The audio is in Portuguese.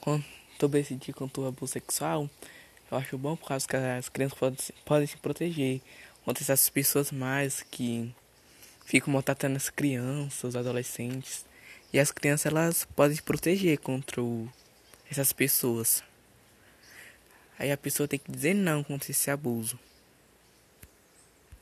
quando eu decidi contra o é abuso sexual, eu acho bom por causa que as crianças podem, podem se proteger contra essas pessoas mais que ficam maltratando as crianças, os adolescentes. E as crianças elas podem se proteger contra o, essas pessoas. Aí a pessoa tem que dizer não contra esse abuso.